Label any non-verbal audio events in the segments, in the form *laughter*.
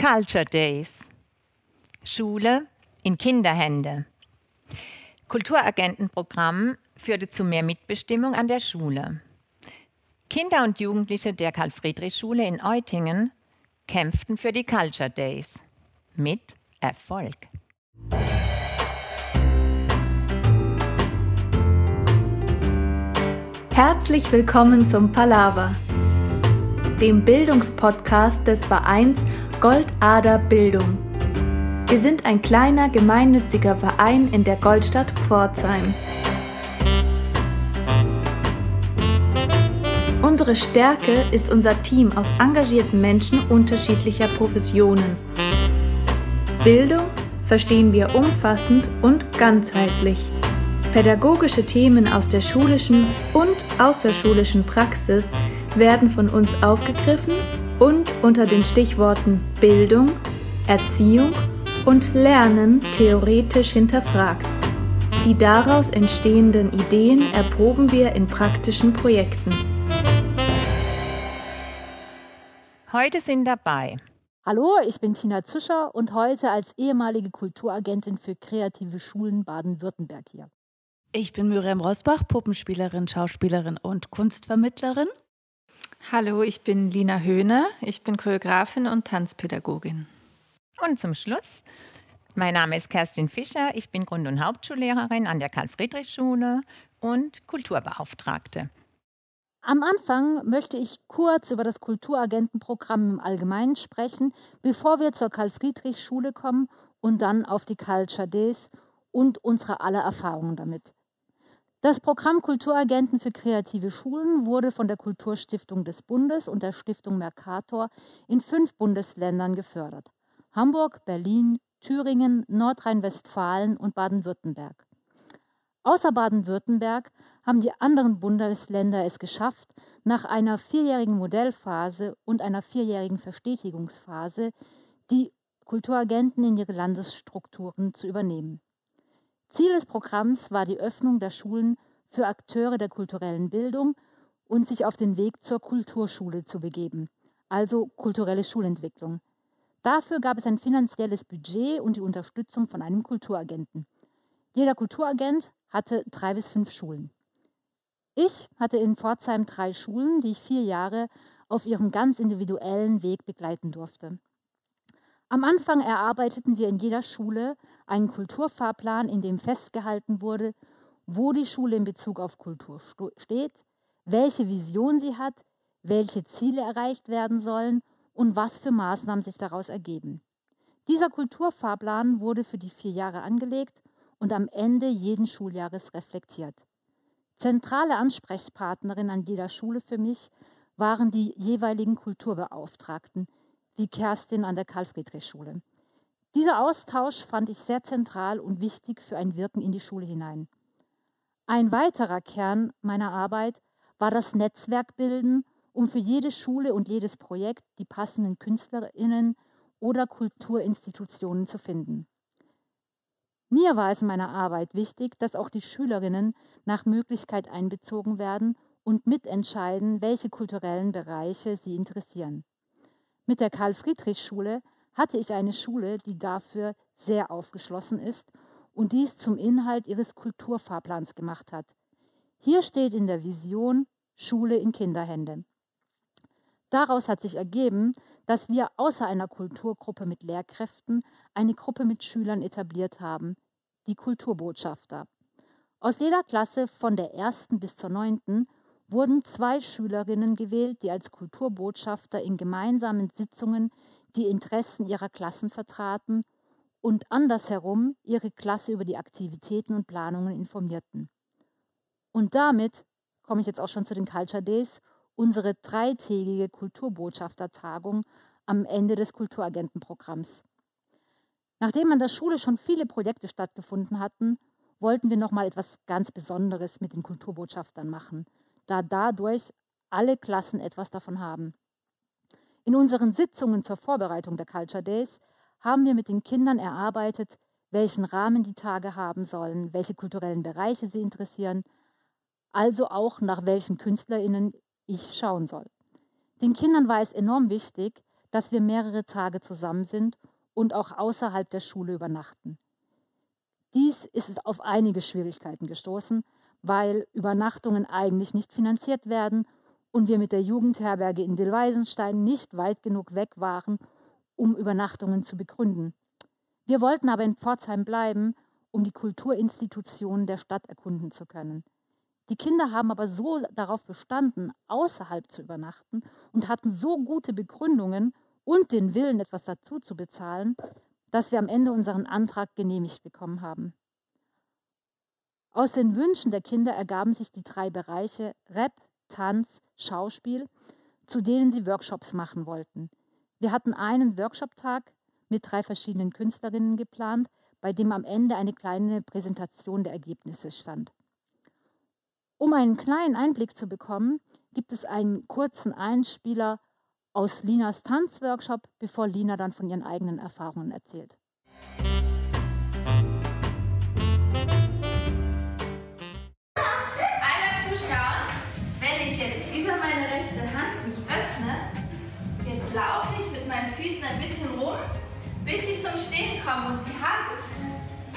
Culture Days. Schule in Kinderhände. Kulturagentenprogramm führte zu mehr Mitbestimmung an der Schule. Kinder und Jugendliche der Karl-Friedrich-Schule in Eutingen kämpften für die Culture Days. Mit Erfolg. Herzlich willkommen zum Palaver, dem Bildungspodcast des Vereins Goldader Bildung. Wir sind ein kleiner gemeinnütziger Verein in der Goldstadt Pforzheim. Unsere Stärke ist unser Team aus engagierten Menschen unterschiedlicher Professionen. Bildung verstehen wir umfassend und ganzheitlich. Pädagogische Themen aus der schulischen und außerschulischen Praxis werden von uns aufgegriffen und unter den Stichworten Bildung, Erziehung und Lernen theoretisch hinterfragt. Die daraus entstehenden Ideen erproben wir in praktischen Projekten. Heute sind dabei Hallo, ich bin Tina Zuscher und heute als ehemalige Kulturagentin für kreative Schulen Baden-Württemberg hier. Ich bin Miriam Rosbach, Puppenspielerin, Schauspielerin und Kunstvermittlerin. Hallo, ich bin Lina Höhner. Ich bin Choreografin und Tanzpädagogin. Und zum Schluss, mein Name ist Kerstin Fischer. Ich bin Grund- und Hauptschullehrerin an der Karl-Friedrich-Schule und Kulturbeauftragte. Am Anfang möchte ich kurz über das Kulturagentenprogramm im Allgemeinen sprechen, bevor wir zur Karl-Friedrich-Schule kommen und dann auf die Culture Days und unsere aller Erfahrungen damit. Das Programm Kulturagenten für kreative Schulen wurde von der Kulturstiftung des Bundes und der Stiftung Mercator in fünf Bundesländern gefördert. Hamburg, Berlin, Thüringen, Nordrhein-Westfalen und Baden-Württemberg. Außer Baden-Württemberg haben die anderen Bundesländer es geschafft, nach einer vierjährigen Modellphase und einer vierjährigen Verstetigungsphase die Kulturagenten in ihre Landesstrukturen zu übernehmen. Ziel des Programms war die Öffnung der Schulen für Akteure der kulturellen Bildung und sich auf den Weg zur Kulturschule zu begeben, also kulturelle Schulentwicklung. Dafür gab es ein finanzielles Budget und die Unterstützung von einem Kulturagenten. Jeder Kulturagent hatte drei bis fünf Schulen. Ich hatte in Pforzheim drei Schulen, die ich vier Jahre auf ihrem ganz individuellen Weg begleiten durfte. Am Anfang erarbeiteten wir in jeder Schule einen Kulturfahrplan, in dem festgehalten wurde, wo die Schule in Bezug auf Kultur steht, welche Vision sie hat, welche Ziele erreicht werden sollen und was für Maßnahmen sich daraus ergeben. Dieser Kulturfahrplan wurde für die vier Jahre angelegt und am Ende jeden Schuljahres reflektiert. Zentrale Ansprechpartnerin an jeder Schule für mich waren die jeweiligen Kulturbeauftragten, wie Kerstin an der Karl-Friedrich-Schule. Dieser Austausch fand ich sehr zentral und wichtig für ein Wirken in die Schule hinein. Ein weiterer Kern meiner Arbeit war das Netzwerkbilden, um für jede Schule und jedes Projekt die passenden Künstlerinnen oder Kulturinstitutionen zu finden. Mir war es in meiner Arbeit wichtig, dass auch die Schülerinnen nach Möglichkeit einbezogen werden und mitentscheiden, welche kulturellen Bereiche sie interessieren. Mit der Karl-Friedrich-Schule hatte ich eine Schule, die dafür sehr aufgeschlossen ist und dies zum Inhalt ihres Kulturfahrplans gemacht hat. Hier steht in der Vision Schule in Kinderhände. Daraus hat sich ergeben, dass wir außer einer Kulturgruppe mit Lehrkräften eine Gruppe mit Schülern etabliert haben, die Kulturbotschafter. Aus jeder Klasse von der ersten bis zur neunten wurden zwei Schülerinnen gewählt, die als Kulturbotschafter in gemeinsamen Sitzungen die Interessen ihrer Klassen vertraten und andersherum ihre Klasse über die Aktivitäten und Planungen informierten. Und damit komme ich jetzt auch schon zu den Culture Days, unsere dreitägige Kulturbotschaftertagung am Ende des Kulturagentenprogramms. Nachdem an der Schule schon viele Projekte stattgefunden hatten, wollten wir nochmal etwas ganz Besonderes mit den Kulturbotschaftern machen – da dadurch alle Klassen etwas davon haben. In unseren Sitzungen zur Vorbereitung der Culture Days haben wir mit den Kindern erarbeitet, welchen Rahmen die Tage haben sollen, welche kulturellen Bereiche sie interessieren, also auch nach welchen Künstlerinnen ich schauen soll. Den Kindern war es enorm wichtig, dass wir mehrere Tage zusammen sind und auch außerhalb der Schule übernachten. Dies ist auf einige Schwierigkeiten gestoßen, weil Übernachtungen eigentlich nicht finanziert werden und wir mit der Jugendherberge in Dillweisenstein nicht weit genug weg waren, um Übernachtungen zu begründen. Wir wollten aber in Pforzheim bleiben, um die Kulturinstitutionen der Stadt erkunden zu können. Die Kinder haben aber so darauf bestanden, außerhalb zu übernachten und hatten so gute Begründungen und den Willen, etwas dazu zu bezahlen, dass wir am Ende unseren Antrag genehmigt bekommen haben. Aus den Wünschen der Kinder ergaben sich die drei Bereiche Rap, Tanz, Schauspiel, zu denen sie Workshops machen wollten. Wir hatten einen Workshop-Tag mit drei verschiedenen Künstlerinnen geplant, bei dem am Ende eine kleine Präsentation der Ergebnisse stand. Um einen kleinen Einblick zu bekommen, gibt es einen kurzen Einspieler aus Linas Tanzworkshop, bevor Lina dann von ihren eigenen Erfahrungen erzählt. Rum, bis ich zum Stehen komme und die Hand,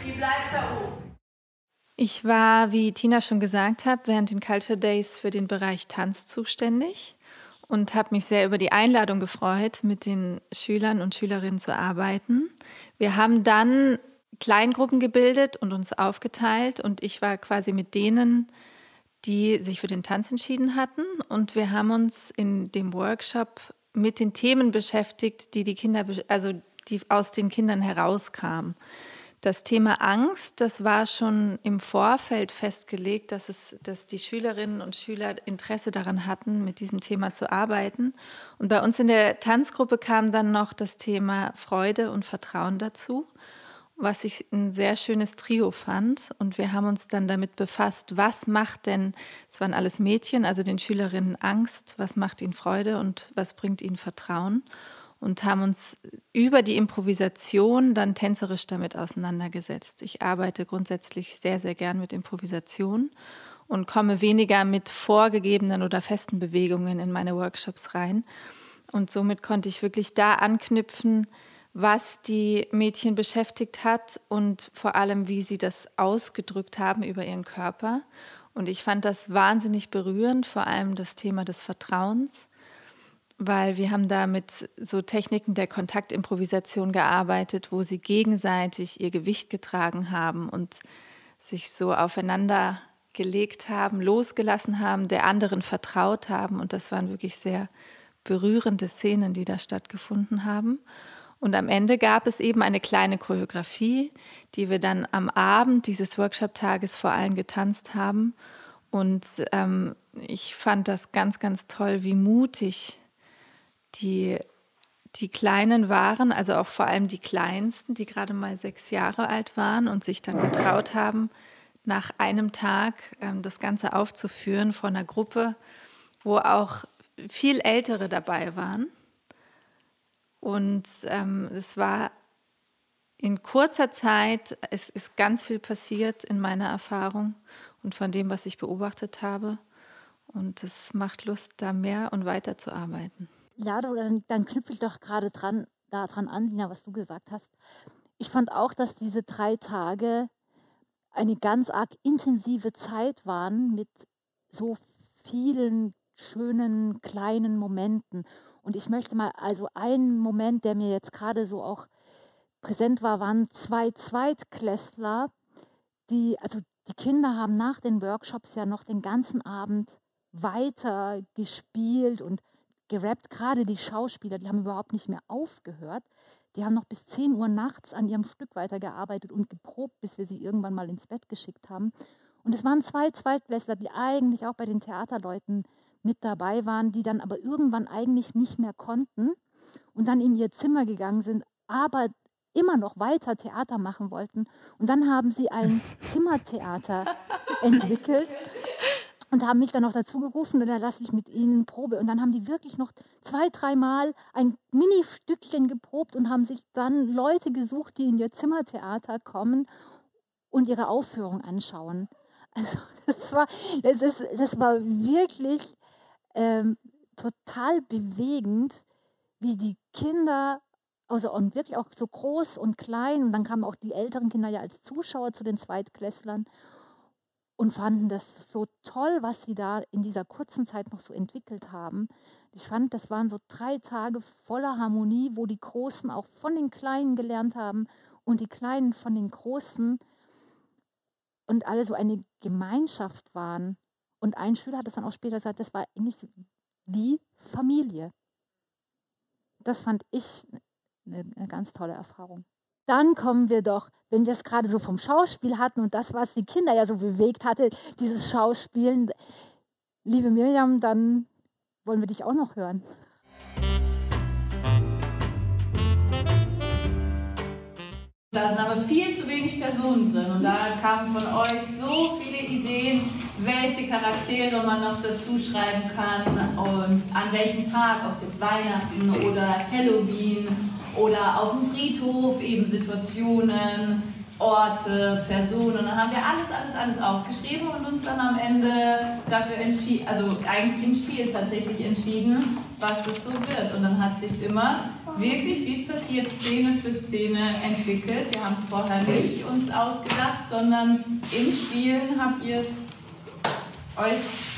die bleibt da oben. Ich war, wie Tina schon gesagt hat, während den Culture Days für den Bereich Tanz zuständig und habe mich sehr über die Einladung gefreut, mit den Schülern und Schülerinnen zu arbeiten. Wir haben dann Kleingruppen gebildet und uns aufgeteilt und ich war quasi mit denen, die sich für den Tanz entschieden hatten und wir haben uns in dem Workshop mit den Themen beschäftigt, die die Kinder, also die aus den Kindern herauskamen. Das Thema Angst, das war schon im Vorfeld festgelegt, dass, es, dass die Schülerinnen und Schüler Interesse daran hatten, mit diesem Thema zu arbeiten. Und bei uns in der Tanzgruppe kam dann noch das Thema Freude und Vertrauen dazu, was ich ein sehr schönes Trio fand. Und wir haben uns dann damit befasst, was macht denn, es waren alles Mädchen, also den Schülerinnen Angst, was macht ihnen Freude und was bringt ihnen Vertrauen und haben uns über die Improvisation dann tänzerisch damit auseinandergesetzt. Ich arbeite grundsätzlich sehr, sehr gern mit Improvisation und komme weniger mit vorgegebenen oder festen Bewegungen in meine Workshops rein. Und somit konnte ich wirklich da anknüpfen, was die Mädchen beschäftigt hat und vor allem, wie sie das ausgedrückt haben über ihren Körper. Und ich fand das wahnsinnig berührend, vor allem das Thema des Vertrauens weil wir haben da mit so Techniken der Kontaktimprovisation gearbeitet, wo sie gegenseitig ihr Gewicht getragen haben und sich so aufeinander gelegt haben, losgelassen haben, der anderen vertraut haben. Und das waren wirklich sehr berührende Szenen, die da stattgefunden haben. Und am Ende gab es eben eine kleine Choreografie, die wir dann am Abend dieses Workshop-Tages vor allem getanzt haben. Und ähm, ich fand das ganz, ganz toll, wie mutig die, die Kleinen waren, also auch vor allem die Kleinsten, die gerade mal sechs Jahre alt waren und sich dann getraut haben, nach einem Tag ähm, das Ganze aufzuführen vor einer Gruppe, wo auch viel Ältere dabei waren. Und ähm, es war in kurzer Zeit, es ist ganz viel passiert in meiner Erfahrung und von dem, was ich beobachtet habe. Und es macht Lust, da mehr und weiter zu arbeiten. Ja, dann, dann knüpfe ich doch gerade dran, daran an, Lina, was du gesagt hast. Ich fand auch, dass diese drei Tage eine ganz arg intensive Zeit waren mit so vielen schönen kleinen Momenten. Und ich möchte mal, also einen Moment, der mir jetzt gerade so auch präsent war, waren zwei Zweitklässler, die, also die Kinder haben nach den Workshops ja noch den ganzen Abend weiter gespielt und gerappt. Gerade die Schauspieler, die haben überhaupt nicht mehr aufgehört. Die haben noch bis 10 Uhr nachts an ihrem Stück weitergearbeitet und geprobt, bis wir sie irgendwann mal ins Bett geschickt haben. Und es waren zwei Zweitklässler, die eigentlich auch bei den Theaterleuten mit dabei waren, die dann aber irgendwann eigentlich nicht mehr konnten und dann in ihr Zimmer gegangen sind, aber immer noch weiter Theater machen wollten. Und dann haben sie ein *laughs* Zimmertheater entwickelt und haben mich dann noch dazu gerufen und dann lasse ich mit ihnen Probe. Und dann haben die wirklich noch zwei, dreimal ein Mini-Stückchen geprobt und haben sich dann Leute gesucht, die in ihr Zimmertheater kommen und ihre Aufführung anschauen. Also *laughs* das war, das ist, das war wirklich ähm, total bewegend, wie die Kinder, also und wirklich auch so groß und klein, und dann kamen auch die älteren Kinder ja als Zuschauer zu den Zweitklässlern und fanden das so toll, was sie da in dieser kurzen Zeit noch so entwickelt haben. Ich fand, das waren so drei Tage voller Harmonie, wo die Großen auch von den Kleinen gelernt haben und die Kleinen von den Großen und alle so eine Gemeinschaft waren. Und ein Schüler hat es dann auch später gesagt, das war eigentlich wie Familie. Das fand ich eine, eine ganz tolle Erfahrung. Dann kommen wir doch, wenn wir es gerade so vom Schauspiel hatten und das, was die Kinder ja so bewegt hatte, dieses Schauspielen. Liebe Miriam, dann wollen wir dich auch noch hören. Da sind aber viel zu wenig Personen drin und da kamen von euch so viele Ideen, welche Charaktere man noch dazu schreiben kann und an welchem Tag, ob es jetzt Weihnachten oder Halloween oder auf dem Friedhof, eben Situationen, Orte, Personen. Dann haben wir alles, alles, alles aufgeschrieben und uns dann am Ende dafür entschieden, also eigentlich im Spiel tatsächlich entschieden, was es so wird. Und dann hat sich immer wirklich, wie es passiert, Szene für Szene entwickelt. Wir haben es vorher nicht uns ausgedacht, sondern im Spielen habt ihr es euch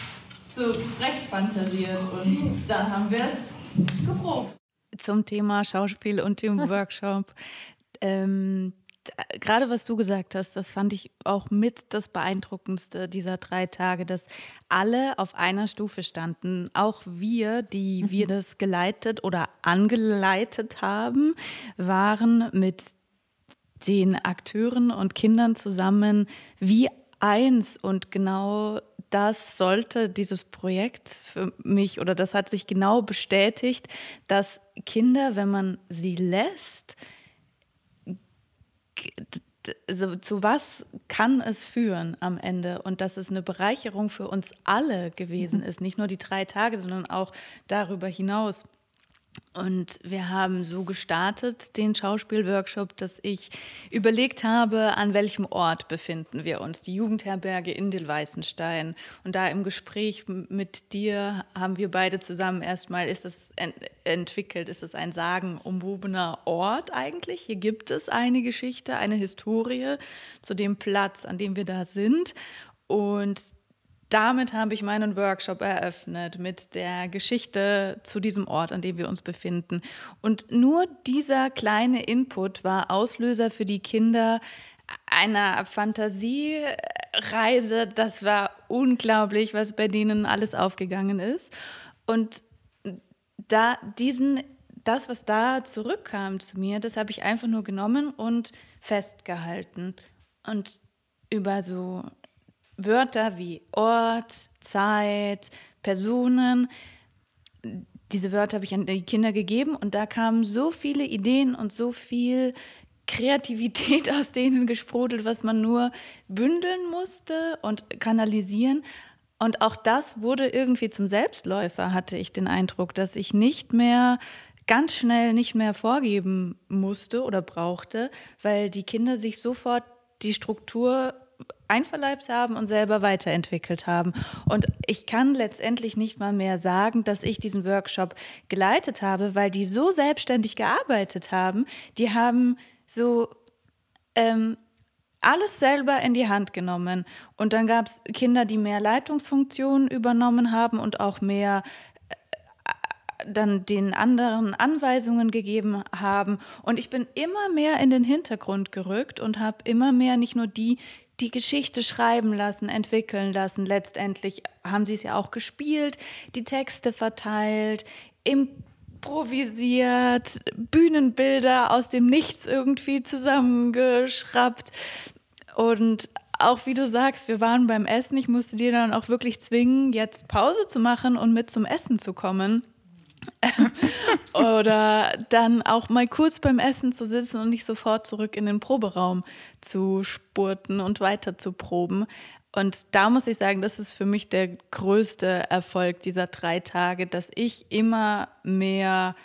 zurecht fantasiert und dann haben wir es geprobt. Zum Thema Schauspiel und dem *laughs* Workshop. Ähm, gerade was du gesagt hast, das fand ich auch mit das Beeindruckendste dieser drei Tage, dass alle auf einer Stufe standen. Auch wir, die mhm. wir das geleitet oder angeleitet haben, waren mit den Akteuren und Kindern zusammen wie eins und genau das sollte dieses Projekt für mich oder das hat sich genau bestätigt, dass Kinder, wenn man sie lässt, so, zu was kann es führen am Ende und dass es eine Bereicherung für uns alle gewesen mhm. ist, nicht nur die drei Tage, sondern auch darüber hinaus. Und wir haben so gestartet, den Schauspielworkshop, dass ich überlegt habe, an welchem Ort befinden wir uns. Die Jugendherberge in Dillweißenstein. Und da im Gespräch mit dir haben wir beide zusammen erstmal, ist es ent entwickelt, ist es ein sagenumwobener Ort eigentlich? Hier gibt es eine Geschichte, eine Historie zu dem Platz, an dem wir da sind. Und damit habe ich meinen Workshop eröffnet mit der Geschichte zu diesem Ort, an dem wir uns befinden. Und nur dieser kleine Input war Auslöser für die Kinder einer Fantasiereise. Das war unglaublich, was bei denen alles aufgegangen ist. Und da diesen, das, was da zurückkam zu mir, das habe ich einfach nur genommen und festgehalten. Und über so Wörter wie Ort, Zeit, Personen, diese Wörter habe ich an die Kinder gegeben und da kamen so viele Ideen und so viel Kreativität *laughs* aus denen gesprudelt, was man nur bündeln musste und kanalisieren. Und auch das wurde irgendwie zum Selbstläufer, hatte ich den Eindruck, dass ich nicht mehr ganz schnell nicht mehr vorgeben musste oder brauchte, weil die Kinder sich sofort die Struktur einverleibt haben und selber weiterentwickelt haben. Und ich kann letztendlich nicht mal mehr sagen, dass ich diesen Workshop geleitet habe, weil die so selbstständig gearbeitet haben. Die haben so ähm, alles selber in die Hand genommen. Und dann gab es Kinder, die mehr Leitungsfunktionen übernommen haben und auch mehr äh, dann den anderen Anweisungen gegeben haben. Und ich bin immer mehr in den Hintergrund gerückt und habe immer mehr nicht nur die die Geschichte schreiben lassen, entwickeln lassen. Letztendlich haben sie es ja auch gespielt, die Texte verteilt, improvisiert, Bühnenbilder aus dem Nichts irgendwie zusammengeschraubt. Und auch wie du sagst, wir waren beim Essen. Ich musste dir dann auch wirklich zwingen, jetzt Pause zu machen und mit zum Essen zu kommen. *laughs* Oder dann auch mal kurz beim Essen zu sitzen und nicht sofort zurück in den Proberaum zu spurten und weiter zu proben. Und da muss ich sagen, das ist für mich der größte Erfolg dieser drei Tage, dass ich immer mehr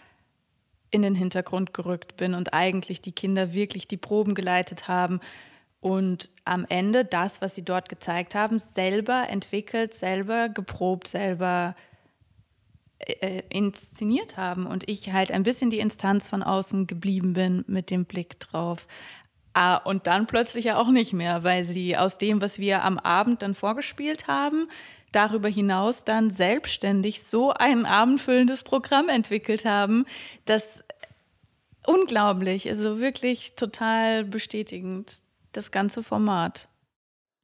in den Hintergrund gerückt bin und eigentlich die Kinder wirklich die Proben geleitet haben und am Ende das, was sie dort gezeigt haben, selber entwickelt, selber geprobt, selber äh, inszeniert haben und ich halt ein bisschen die Instanz von außen geblieben bin mit dem Blick drauf. Ah, und dann plötzlich ja auch nicht mehr, weil sie aus dem, was wir am Abend dann vorgespielt haben, darüber hinaus dann selbstständig so ein abendfüllendes Programm entwickelt haben, das unglaublich, also wirklich total bestätigend, das ganze Format.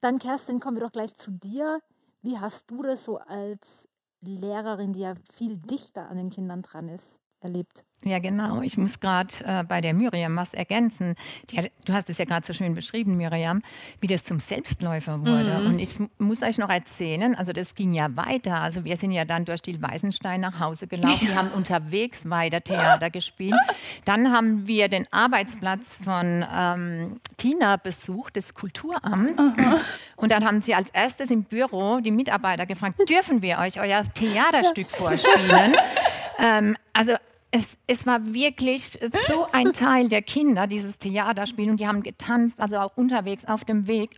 Dann, Kerstin, kommen wir doch gleich zu dir. Wie hast du das so als Lehrerin, die ja viel dichter an den Kindern dran ist, erlebt? Ja, genau. Ich muss gerade äh, bei der Miriam was ergänzen. Hat, du hast es ja gerade so schön beschrieben, Miriam, wie das zum Selbstläufer wurde. Mhm. Und ich muss euch noch erzählen, also das ging ja weiter. Also wir sind ja dann durch die Weißenstein nach Hause gelaufen. Wir haben unterwegs weiter Theater gespielt. Dann haben wir den Arbeitsplatz von ähm, Tina besucht, das Kulturamt. Mhm. Und dann haben sie als erstes im Büro die Mitarbeiter gefragt, dürfen wir euch euer Theaterstück vorspielen? *laughs* ähm, also es, es, war wirklich so ein Teil der Kinder, dieses Theaterspiel. Und die haben getanzt, also auch unterwegs auf dem Weg.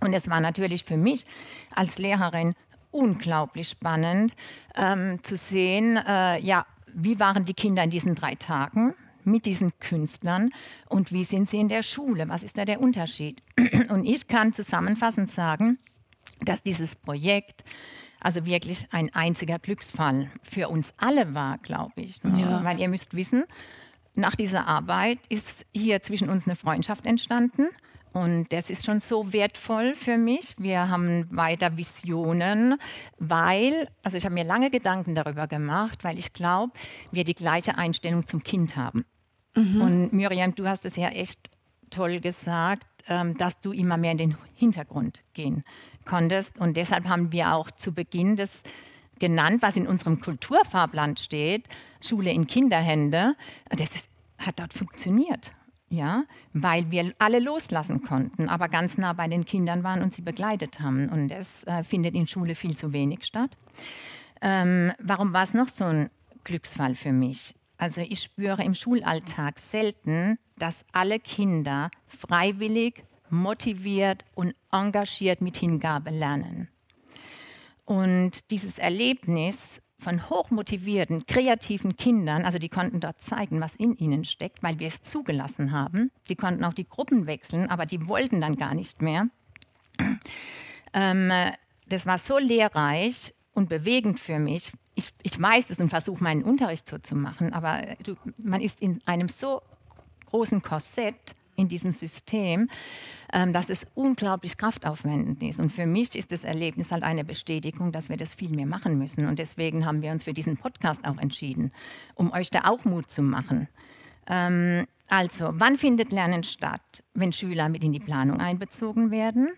Und es war natürlich für mich als Lehrerin unglaublich spannend ähm, zu sehen, äh, ja, wie waren die Kinder in diesen drei Tagen mit diesen Künstlern und wie sind sie in der Schule? Was ist da der Unterschied? Und ich kann zusammenfassend sagen, dass dieses Projekt also wirklich ein einziger Glücksfall für uns alle war, glaube ich. Ne? Ja. Weil ihr müsst wissen, nach dieser Arbeit ist hier zwischen uns eine Freundschaft entstanden. Und das ist schon so wertvoll für mich. Wir haben weiter Visionen, weil, also ich habe mir lange Gedanken darüber gemacht, weil ich glaube, wir die gleiche Einstellung zum Kind haben. Mhm. Und Miriam, du hast es ja echt toll gesagt, ähm, dass du immer mehr in den Hintergrund gehen konntest. Und deshalb haben wir auch zu Beginn das genannt, was in unserem Kulturfahrplan steht, Schule in Kinderhände. Das ist, hat dort funktioniert. Ja, weil wir alle loslassen konnten, aber ganz nah bei den Kindern waren und sie begleitet haben. Und das äh, findet in Schule viel zu wenig statt. Ähm, warum war es noch so ein Glücksfall für mich? Also ich spüre im Schulalltag selten, dass alle Kinder freiwillig motiviert und engagiert mit Hingabe lernen. Und dieses Erlebnis von hochmotivierten, kreativen Kindern, also die konnten dort zeigen, was in ihnen steckt, weil wir es zugelassen haben. Die konnten auch die Gruppen wechseln, aber die wollten dann gar nicht mehr. Ähm, das war so lehrreich und bewegend für mich. Ich, ich weiß es und versuche meinen Unterricht so zu machen, aber du, man ist in einem so großen Korsett in diesem System, ähm, dass es unglaublich kraftaufwendend ist. Und für mich ist das Erlebnis halt eine Bestätigung, dass wir das viel mehr machen müssen. Und deswegen haben wir uns für diesen Podcast auch entschieden, um euch da auch Mut zu machen. Ähm, also, wann findet Lernen statt? Wenn Schüler mit in die Planung einbezogen werden,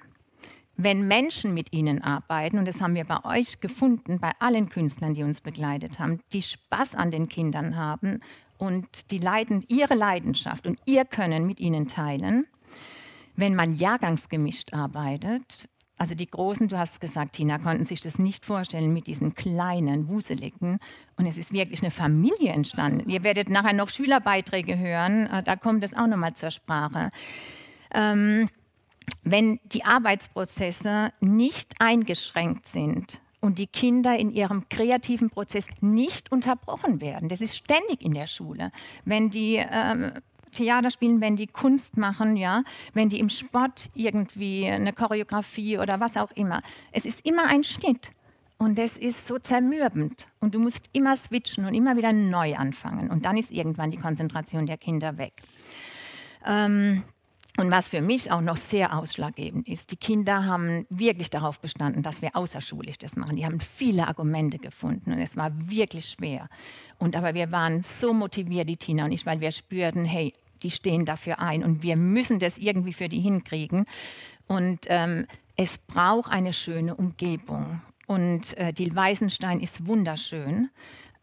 wenn Menschen mit ihnen arbeiten, und das haben wir bei euch gefunden, bei allen Künstlern, die uns begleitet haben, die Spaß an den Kindern haben und die Leiden, ihre Leidenschaft und ihr Können mit ihnen teilen. Wenn man jahrgangsgemischt arbeitet, also die Großen, du hast gesagt, Tina, konnten sich das nicht vorstellen mit diesen kleinen, wuseligen. Und es ist wirklich eine Familie entstanden. Ihr werdet nachher noch Schülerbeiträge hören, äh, da kommt es auch nochmal zur Sprache. Ähm, wenn die Arbeitsprozesse nicht eingeschränkt sind, und die Kinder in ihrem kreativen Prozess nicht unterbrochen werden. Das ist ständig in der Schule. Wenn die ähm, Theater spielen, wenn die Kunst machen, ja, wenn die im Sport irgendwie eine Choreografie oder was auch immer. Es ist immer ein Schnitt. Und das ist so zermürbend. Und du musst immer switchen und immer wieder neu anfangen. Und dann ist irgendwann die Konzentration der Kinder weg. Ähm, und was für mich auch noch sehr ausschlaggebend ist, die Kinder haben wirklich darauf bestanden, dass wir außerschulisch das machen. Die haben viele Argumente gefunden und es war wirklich schwer. Und aber wir waren so motiviert, die Tina und ich, weil wir spürten, hey, die stehen dafür ein und wir müssen das irgendwie für die hinkriegen. Und ähm, es braucht eine schöne Umgebung. Und äh, die Weißenstein ist wunderschön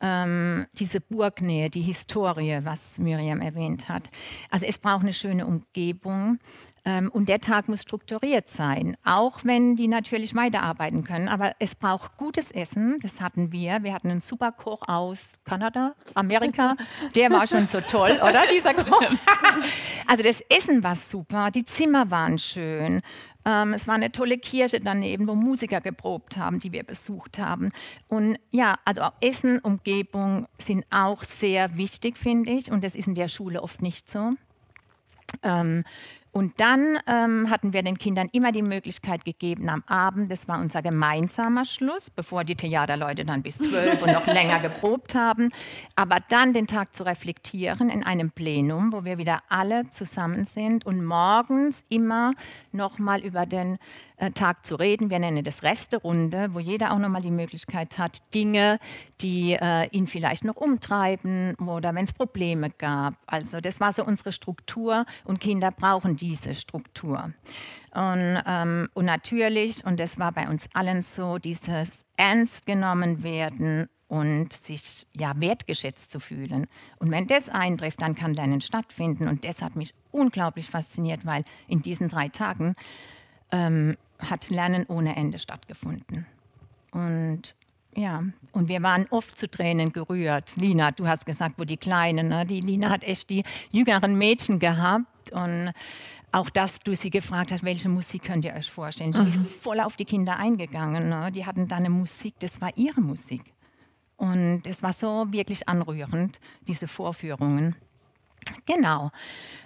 ähm, diese Burgnähe, die Historie, was Miriam erwähnt hat. Also es braucht eine schöne Umgebung. Ähm, und der Tag muss strukturiert sein, auch wenn die natürlich weiterarbeiten können. Aber es braucht gutes Essen, das hatten wir. Wir hatten einen super Koch aus Kanada, Amerika. Der war schon so toll, oder? Dieser Koch. *laughs* Also das Essen war super, die Zimmer waren schön. Ähm, es war eine tolle Kirche daneben, wo Musiker geprobt haben, die wir besucht haben. Und ja, also auch Essen, Umgebung sind auch sehr wichtig, finde ich. Und das ist in der Schule oft nicht so. Ähm, und dann ähm, hatten wir den Kindern immer die Möglichkeit gegeben, am Abend, das war unser gemeinsamer Schluss, bevor die Theaterleute dann bis zwölf und noch länger geprobt haben, aber dann den Tag zu reflektieren in einem Plenum, wo wir wieder alle zusammen sind und morgens immer nochmal über den Tag zu reden. Wir nennen das Resterunde, wo jeder auch nochmal die Möglichkeit hat, Dinge, die äh, ihn vielleicht noch umtreiben oder wenn es Probleme gab. Also das war so unsere Struktur und Kinder brauchen diese Struktur. Und, ähm, und natürlich, und das war bei uns allen so, dieses ernst genommen werden und sich ja wertgeschätzt zu fühlen. Und wenn das eintrifft, dann kann Lernen stattfinden. Und das hat mich unglaublich fasziniert, weil in diesen drei Tagen ähm, hat Lernen ohne Ende stattgefunden. Und ja, und wir waren oft zu Tränen gerührt. Lina, du hast gesagt, wo die Kleinen, ne? die Lina hat echt die jüngeren Mädchen gehabt und auch dass du sie gefragt hast, welche Musik könnt ihr euch vorstellen. Die mhm. ist voll auf die Kinder eingegangen. Ne? Die hatten da eine Musik, das war ihre Musik. Und es war so wirklich anrührend, diese Vorführungen. Genau,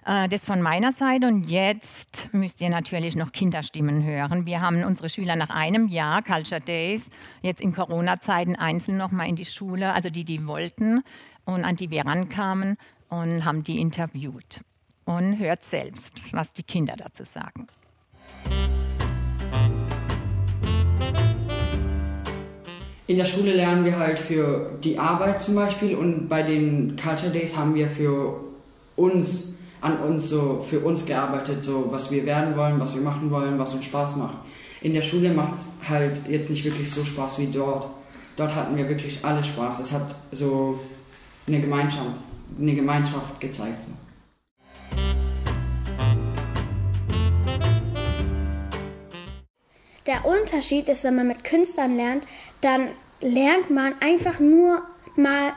äh, das von meiner Seite. Und jetzt müsst ihr natürlich noch Kinderstimmen hören. Wir haben unsere Schüler nach einem Jahr Culture Days jetzt in Corona-Zeiten einzeln noch mal in die Schule, also die, die wollten und an die wir rankamen und haben die interviewt. Und hört selbst, was die Kinder dazu sagen. In der Schule lernen wir halt für die Arbeit zum Beispiel und bei den Culture Days haben wir für uns, an uns so, für uns gearbeitet, so was wir werden wollen, was wir machen wollen, was uns Spaß macht. In der Schule macht es halt jetzt nicht wirklich so Spaß wie dort. Dort hatten wir wirklich alle Spaß. Es hat so eine Gemeinschaft, eine Gemeinschaft gezeigt. So. Der Unterschied ist, wenn man mit Künstlern lernt, dann lernt man einfach nur mal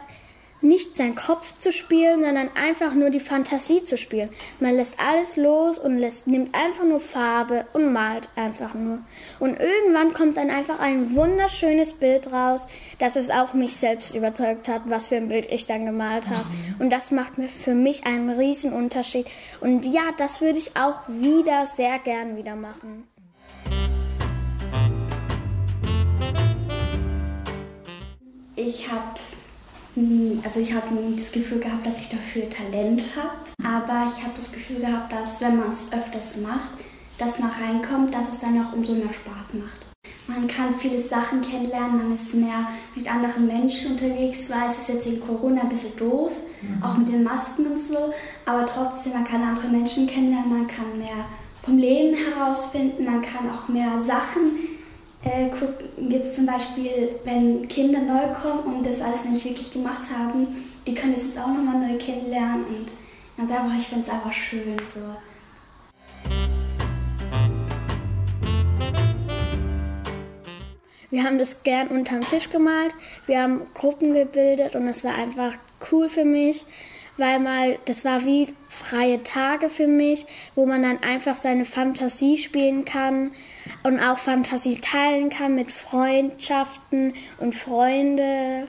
nicht seinen Kopf zu spielen, sondern einfach nur die Fantasie zu spielen. Man lässt alles los und lässt, nimmt einfach nur Farbe und malt einfach nur. Und irgendwann kommt dann einfach ein wunderschönes Bild raus, dass es auch mich selbst überzeugt hat, was für ein Bild ich dann gemalt habe. Und das macht mir für mich einen riesen Unterschied. Und ja, das würde ich auch wieder sehr gern wieder machen. Ich habe also ich habe nie das Gefühl gehabt, dass ich dafür Talent habe, aber ich habe das Gefühl gehabt, dass wenn man es öfters macht, dass man reinkommt, dass es dann auch umso mehr Spaß macht. Man kann viele Sachen kennenlernen, man ist mehr mit anderen Menschen unterwegs, weil es ist jetzt in Corona ein bisschen doof, mhm. auch mit den Masken und so, aber trotzdem, man kann andere Menschen kennenlernen, man kann mehr vom Leben herausfinden, man kann auch mehr Sachen äh, jetzt zum Beispiel, wenn Kinder neu kommen und das alles nicht wirklich gemacht haben, die können das jetzt auch nochmal neu kennenlernen und ganz einfach, ich finde es einfach schön so. Wir haben das gern unterm Tisch gemalt, wir haben Gruppen gebildet und es war einfach cool für mich weil mal, das war wie freie Tage für mich, wo man dann einfach seine Fantasie spielen kann und auch Fantasie teilen kann mit Freundschaften und Freunde.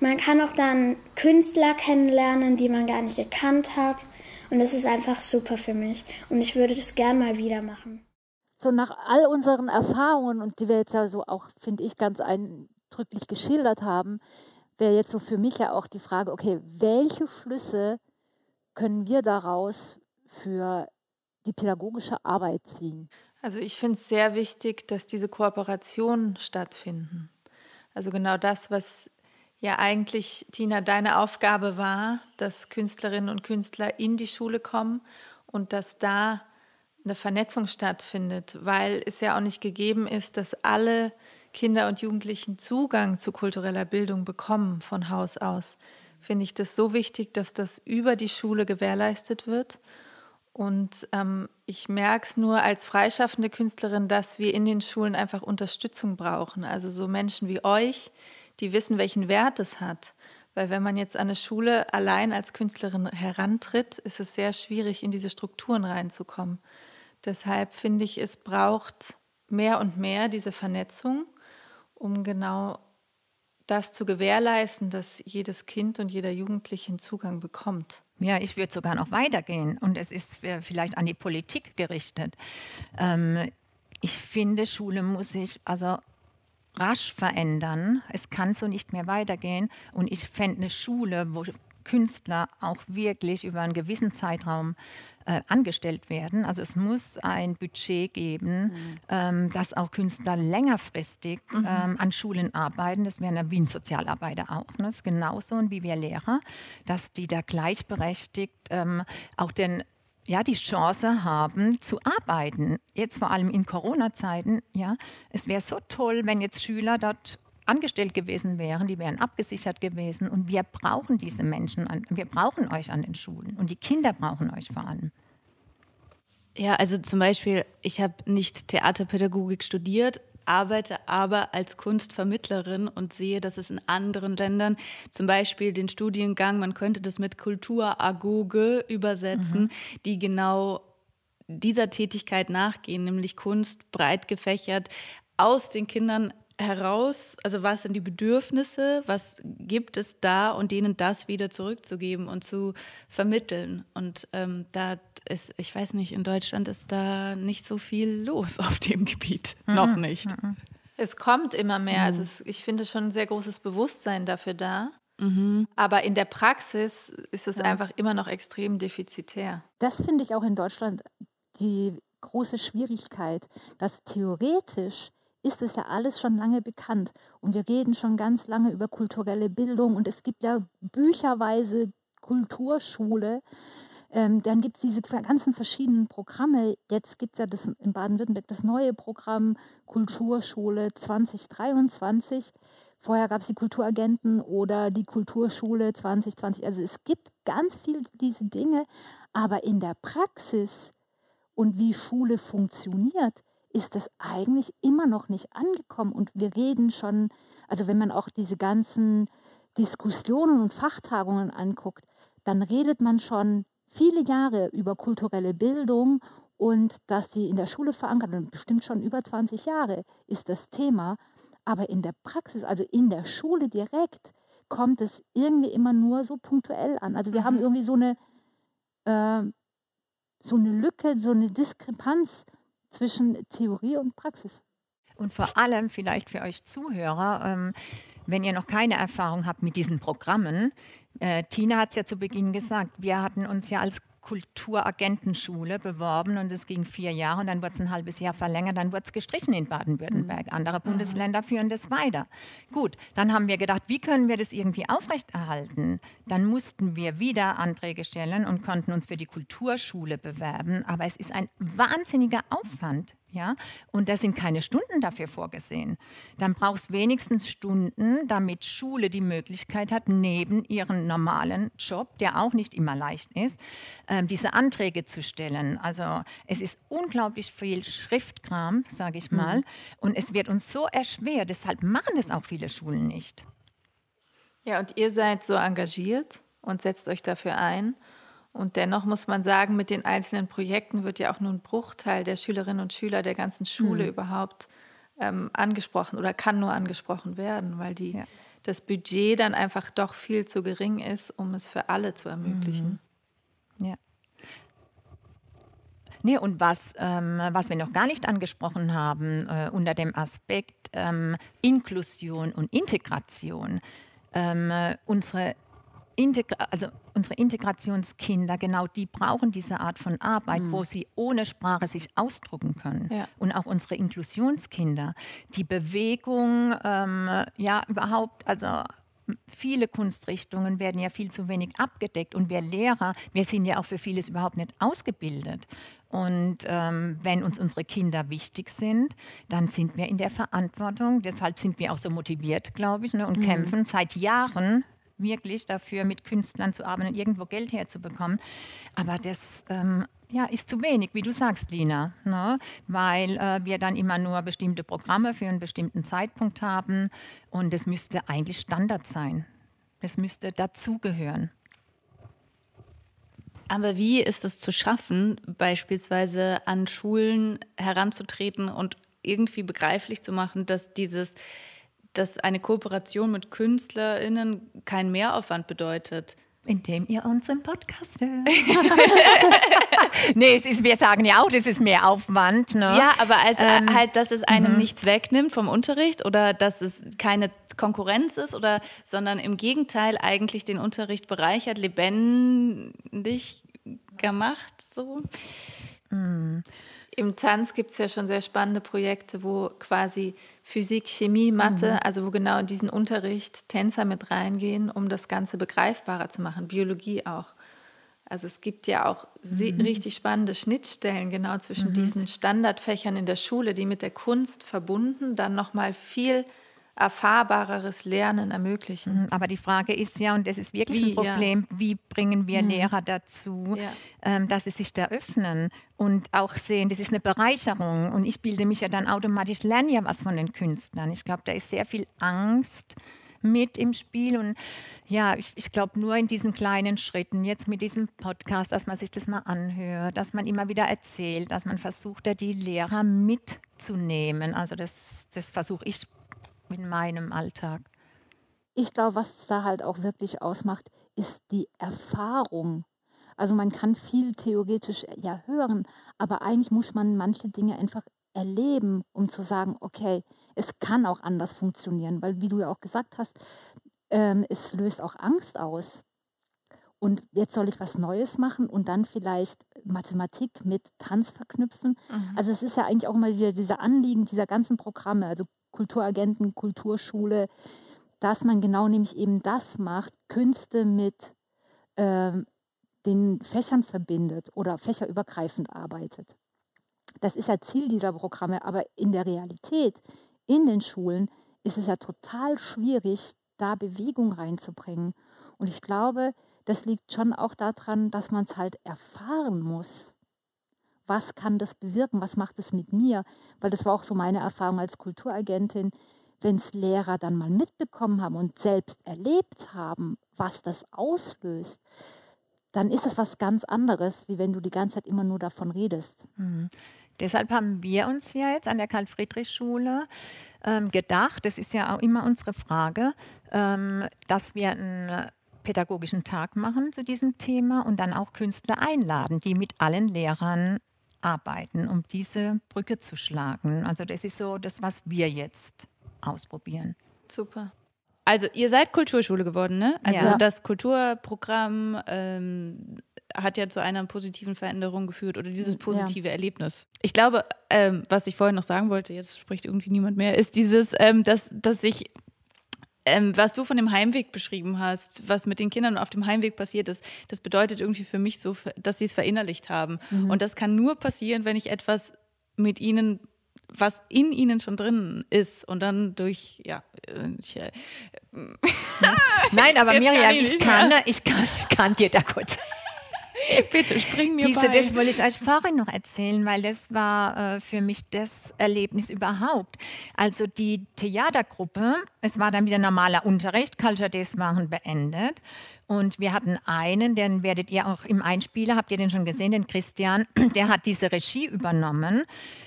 Man kann auch dann Künstler kennenlernen, die man gar nicht gekannt hat. Und das ist einfach super für mich. Und ich würde das gern mal wieder machen. So nach all unseren Erfahrungen und die wir jetzt also auch, finde ich, ganz eindrücklich geschildert haben, wäre jetzt so für mich ja auch die Frage, okay, welche Schlüsse können wir daraus für die pädagogische Arbeit ziehen? Also ich finde es sehr wichtig, dass diese Kooperationen stattfinden. Also genau das, was ja eigentlich, Tina, deine Aufgabe war, dass Künstlerinnen und Künstler in die Schule kommen und dass da eine Vernetzung stattfindet, weil es ja auch nicht gegeben ist, dass alle Kinder und Jugendlichen Zugang zu kultureller Bildung bekommen von Haus aus, finde ich das so wichtig, dass das über die Schule gewährleistet wird. Und ähm, ich merke es nur als freischaffende Künstlerin, dass wir in den Schulen einfach Unterstützung brauchen. Also so Menschen wie euch, die wissen, welchen Wert es hat, Weil wenn man jetzt an eine Schule allein als Künstlerin herantritt, ist es sehr schwierig, in diese Strukturen reinzukommen. Deshalb finde ich, es braucht mehr und mehr diese Vernetzung, um genau das zu gewährleisten, dass jedes Kind und jeder Jugendliche einen Zugang bekommt. Ja, ich würde sogar noch weitergehen und es ist vielleicht an die Politik gerichtet. Ähm, ich finde, Schule muss sich also rasch verändern. Es kann so nicht mehr weitergehen und ich fände eine Schule, wo Künstler auch wirklich über einen gewissen Zeitraum äh, angestellt werden. Also es muss ein Budget geben, mhm. ähm, dass auch Künstler längerfristig mhm. ähm, an Schulen arbeiten. Das wären ja wie ein Sozialarbeiter auch. Ne? Das ist genauso und wie wir Lehrer, dass die da gleichberechtigt ähm, auch den ja, die Chance haben zu arbeiten. Jetzt vor allem in Corona-Zeiten. Ja, es wäre so toll, wenn jetzt Schüler dort angestellt gewesen wären, die wären abgesichert gewesen. Und wir brauchen diese Menschen, an, wir brauchen euch an den Schulen. Und die Kinder brauchen euch vor allem. Ja, also zum Beispiel, ich habe nicht Theaterpädagogik studiert, arbeite aber als Kunstvermittlerin und sehe, dass es in anderen Ländern zum Beispiel den Studiengang, man könnte das mit Kulturagoge übersetzen, mhm. die genau dieser Tätigkeit nachgehen, nämlich Kunst breit gefächert aus den Kindern heraus, also was sind die Bedürfnisse, was gibt es da und denen das wieder zurückzugeben und zu vermitteln. Und ähm, da ist, ich weiß nicht, in Deutschland ist da nicht so viel los *laughs* auf dem Gebiet. Mhm. Noch nicht. Mhm. Es kommt immer mehr. Also es, ich finde schon ein sehr großes Bewusstsein dafür da. Mhm. Aber in der Praxis ist es ja. einfach immer noch extrem defizitär. Das finde ich auch in Deutschland die große Schwierigkeit, dass theoretisch ist es ja alles schon lange bekannt. Und wir reden schon ganz lange über kulturelle Bildung und es gibt ja bücherweise Kulturschule. Ähm, dann gibt es diese ganzen verschiedenen Programme. Jetzt gibt es ja das, in Baden-Württemberg das neue Programm Kulturschule 2023. Vorher gab es die Kulturagenten oder die Kulturschule 2020. Also es gibt ganz viel diese Dinge, aber in der Praxis und wie Schule funktioniert, ist das eigentlich immer noch nicht angekommen. Und wir reden schon, also wenn man auch diese ganzen Diskussionen und Fachtagungen anguckt, dann redet man schon viele Jahre über kulturelle Bildung und dass sie in der Schule verankert sind, bestimmt schon über 20 Jahre ist das Thema. Aber in der Praxis, also in der Schule direkt, kommt es irgendwie immer nur so punktuell an. Also wir mhm. haben irgendwie so eine, äh, so eine Lücke, so eine Diskrepanz zwischen Theorie und Praxis. Und vor allem vielleicht für euch Zuhörer, ähm, wenn ihr noch keine Erfahrung habt mit diesen Programmen, äh, Tina hat es ja zu Beginn gesagt, wir hatten uns ja als Kulturagentenschule beworben und es ging vier Jahre und dann wurde es ein halbes Jahr verlängert, dann wurde es gestrichen in Baden-Württemberg. Mhm. Andere Bundesländer führen das weiter. Gut, dann haben wir gedacht, wie können wir das irgendwie aufrechterhalten? Dann mussten wir wieder Anträge stellen und konnten uns für die Kulturschule bewerben, aber es ist ein wahnsinniger Aufwand. Ja? Und da sind keine Stunden dafür vorgesehen. Dann brauchst wenigstens Stunden, damit Schule die Möglichkeit hat, neben ihrem normalen Job, der auch nicht immer leicht ist, äh, diese Anträge zu stellen. Also es ist unglaublich viel Schriftkram, sage ich mal. Mhm. Und es wird uns so erschwert. Deshalb machen das auch viele Schulen nicht. Ja, und ihr seid so engagiert und setzt euch dafür ein. Und dennoch muss man sagen, mit den einzelnen Projekten wird ja auch nur ein Bruchteil der Schülerinnen und Schüler der ganzen Schule mhm. überhaupt ähm, angesprochen oder kann nur angesprochen werden, weil die, ja. das Budget dann einfach doch viel zu gering ist, um es für alle zu ermöglichen. Mhm. Ja. Nee, und was, ähm, was wir noch gar nicht angesprochen haben äh, unter dem Aspekt ähm, Inklusion und Integration, ähm, unsere Integra also unsere Integrationskinder, genau die brauchen diese Art von Arbeit, mhm. wo sie ohne Sprache sich ausdrucken können. Ja. Und auch unsere Inklusionskinder, die Bewegung, ähm, ja überhaupt, also viele Kunstrichtungen werden ja viel zu wenig abgedeckt und wir Lehrer, wir sind ja auch für vieles überhaupt nicht ausgebildet. Und ähm, wenn uns unsere Kinder wichtig sind, dann sind wir in der Verantwortung. Deshalb sind wir auch so motiviert, glaube ich, ne, und mhm. kämpfen seit Jahren wirklich dafür, mit Künstlern zu arbeiten und irgendwo Geld herzubekommen. Aber das ähm, ja, ist zu wenig, wie du sagst, Lina, ne? weil äh, wir dann immer nur bestimmte Programme für einen bestimmten Zeitpunkt haben und es müsste eigentlich Standard sein. Es müsste dazugehören. Aber wie ist es zu schaffen, beispielsweise an Schulen heranzutreten und irgendwie begreiflich zu machen, dass dieses, dass eine Kooperation mit KünstlerInnen keinen Mehraufwand bedeutet? Indem ihr unseren Podcast hört. *laughs* *laughs* nee, es ist, wir sagen ja auch, das ist mehr Aufwand. Ne? Ja, aber also ähm, halt, dass es einem -hmm. nichts wegnimmt vom Unterricht oder dass es keine Konkurrenz ist, oder, sondern im Gegenteil eigentlich den Unterricht bereichert, lebendig gemacht. So. Mm. Im Tanz gibt es ja schon sehr spannende Projekte, wo quasi Physik, Chemie, Mathe, mhm. also wo genau in diesen Unterricht Tänzer mit reingehen, um das Ganze begreifbarer zu machen, Biologie auch. Also es gibt ja auch mhm. richtig spannende Schnittstellen genau zwischen mhm. diesen Standardfächern in der Schule, die mit der Kunst verbunden dann nochmal viel erfahrbareres Lernen ermöglichen. Mhm, aber die Frage ist ja, und das ist wirklich wie, ein Problem, ja. wie bringen wir mhm. Lehrer dazu, ja. ähm, dass sie sich da öffnen und auch sehen, das ist eine Bereicherung. Und ich bilde mich ja dann automatisch, lerne ja was von den Künstlern. Ich glaube, da ist sehr viel Angst mit im Spiel. Und ja, ich, ich glaube nur in diesen kleinen Schritten, jetzt mit diesem Podcast, dass man sich das mal anhört, dass man immer wieder erzählt, dass man versucht, da die Lehrer mitzunehmen. Also das, das versuche ich in meinem Alltag. Ich glaube, was da halt auch wirklich ausmacht, ist die Erfahrung. Also man kann viel theoretisch ja hören, aber eigentlich muss man manche Dinge einfach erleben, um zu sagen, okay, es kann auch anders funktionieren, weil wie du ja auch gesagt hast, ähm, es löst auch Angst aus. Und jetzt soll ich was Neues machen und dann vielleicht Mathematik mit Tanz verknüpfen. Mhm. Also es ist ja eigentlich auch immer wieder dieser Anliegen dieser ganzen Programme, also Kulturagenten, Kulturschule, dass man genau nämlich eben das macht, Künste mit ähm, den Fächern verbindet oder fächerübergreifend arbeitet. Das ist ja Ziel dieser Programme, aber in der Realität, in den Schulen, ist es ja total schwierig, da Bewegung reinzubringen. Und ich glaube, das liegt schon auch daran, dass man es halt erfahren muss was kann das bewirken, was macht es mit mir? Weil das war auch so meine Erfahrung als Kulturagentin, wenn es Lehrer dann mal mitbekommen haben und selbst erlebt haben, was das auslöst, dann ist es was ganz anderes, wie wenn du die ganze Zeit immer nur davon redest. Mhm. Deshalb haben wir uns ja jetzt an der Karl-Friedrich-Schule ähm, gedacht, das ist ja auch immer unsere Frage, ähm, dass wir einen pädagogischen Tag machen zu diesem Thema und dann auch Künstler einladen, die mit allen Lehrern arbeiten, um diese Brücke zu schlagen. Also das ist so das, was wir jetzt ausprobieren. Super. Also ihr seid Kulturschule geworden, ne? Also ja. das Kulturprogramm ähm, hat ja zu einer positiven Veränderung geführt oder dieses positive ja. Erlebnis. Ich glaube, ähm, was ich vorhin noch sagen wollte, jetzt spricht irgendwie niemand mehr, ist dieses, ähm, dass, dass sich ähm, was du von dem Heimweg beschrieben hast, was mit den Kindern auf dem Heimweg passiert ist, das bedeutet irgendwie für mich so, dass sie es verinnerlicht haben. Mhm. Und das kann nur passieren, wenn ich etwas mit ihnen was in ihnen schon drin ist und dann durch, ja, ich, äh, Nein, aber Miriam, ich kann, ich *laughs* kann, kann dir da kurz *laughs* Bitte, spring mir Diese, bei. Das wollte ich euch vorhin noch erzählen, weil das war äh, für mich das Erlebnis überhaupt. Also die Theatergruppe, es war dann wieder normaler Unterricht, Culture Days waren beendet und wir hatten einen, den werdet ihr auch im Einspieler, habt ihr den schon gesehen, den Christian, *clears throat* der hat diese Regie übernommen.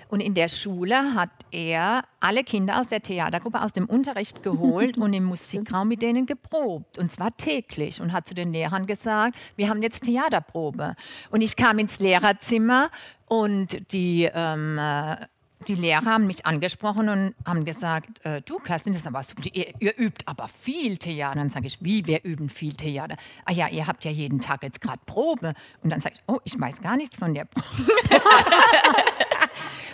Und in der Schule hat er alle Kinder aus der Theatergruppe aus dem Unterricht *laughs* geholt und im Musikraum mit denen geprobt. Und zwar täglich. Und hat zu den Lehrern gesagt, wir haben jetzt Theaterprobe. Und ich kam ins Lehrerzimmer und die ähm, äh, die Lehrer haben mich angesprochen und haben gesagt, äh, du Kerstin, das ist aber super, ihr, ihr, übt aber viel Theater. Dann sage ich, wie, wir üben viel Theater? Ah ja, ihr habt ja jeden Tag jetzt gerade Probe. Und dann sage ich, oh, ich weiß gar nichts von der Probe. *laughs*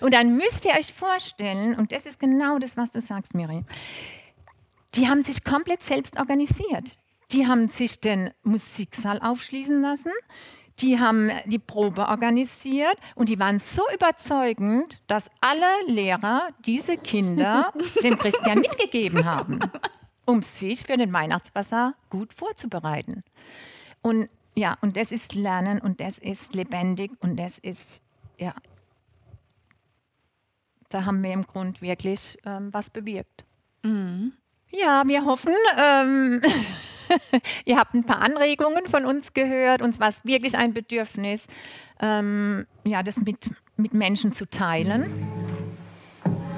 und dann müsst ihr euch vorstellen, und das ist genau das, was du sagst, Miri, die haben sich komplett selbst organisiert. Die haben sich den Musiksaal aufschließen lassen die haben die Probe organisiert und die waren so überzeugend, dass alle Lehrer diese Kinder *laughs* dem Christian mitgegeben haben, um sich für den Weihnachtsbasar gut vorzubereiten. Und ja, und das ist Lernen und das ist lebendig und das ist, ja, da haben wir im Grund wirklich ähm, was bewirkt. Mhm. Ja, wir hoffen, ähm, *laughs* *laughs* Ihr habt ein paar Anregungen von uns gehört. Uns war es wirklich ein Bedürfnis, ähm, ja, das mit, mit Menschen zu teilen.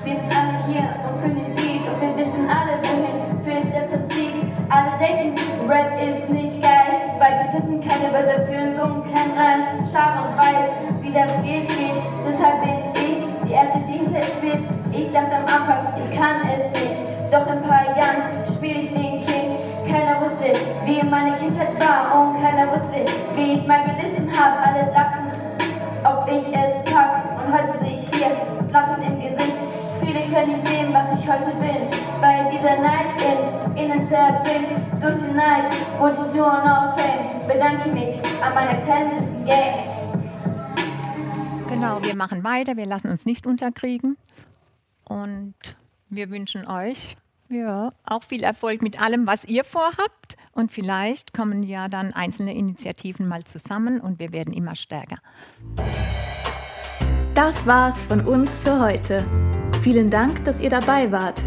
Wir sind alle hier und für den Beat und wir wissen alle, wohin führt das Prinzip. Alle denken, Rap ist nicht geil, weil wir finden keine Wörter für uns und kein Reim. Scharf und weiß, wie das geht, geht. Deshalb bin ich die Erste, die hinter spielt. Ich dachte am Anfang, ich kann es nicht. Doch in ein paar Jahren spiele ich den Wusste, wie meine Kindheit war und keiner wusste, wie ich mal gelitten habe. Alle dachten, ob ich es pack. Und heute sehe ich hier, lachend im Gesicht. Viele können nicht sehen, was ich heute bin. Weil dieser Neid in innen zerbricht. Durch den Neid wurde ich nur noch Fame. Bedanke mich an meiner kleinen Gang. Genau, wir machen weiter, wir lassen uns nicht unterkriegen. Und wir wünschen euch ja, auch viel Erfolg mit allem, was ihr vorhabt. Und vielleicht kommen ja dann einzelne Initiativen mal zusammen und wir werden immer stärker. Das war's von uns für heute. Vielen Dank, dass ihr dabei wart.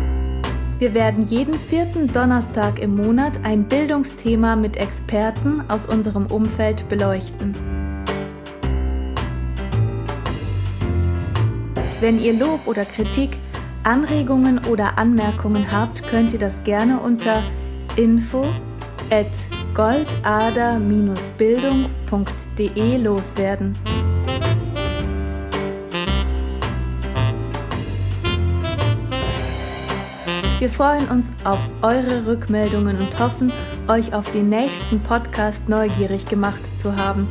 Wir werden jeden vierten Donnerstag im Monat ein Bildungsthema mit Experten aus unserem Umfeld beleuchten. Wenn ihr Lob oder Kritik, Anregungen oder Anmerkungen habt, könnt ihr das gerne unter info at goldader-bildung.de loswerden. Wir freuen uns auf eure Rückmeldungen und hoffen, euch auf den nächsten Podcast neugierig gemacht zu haben.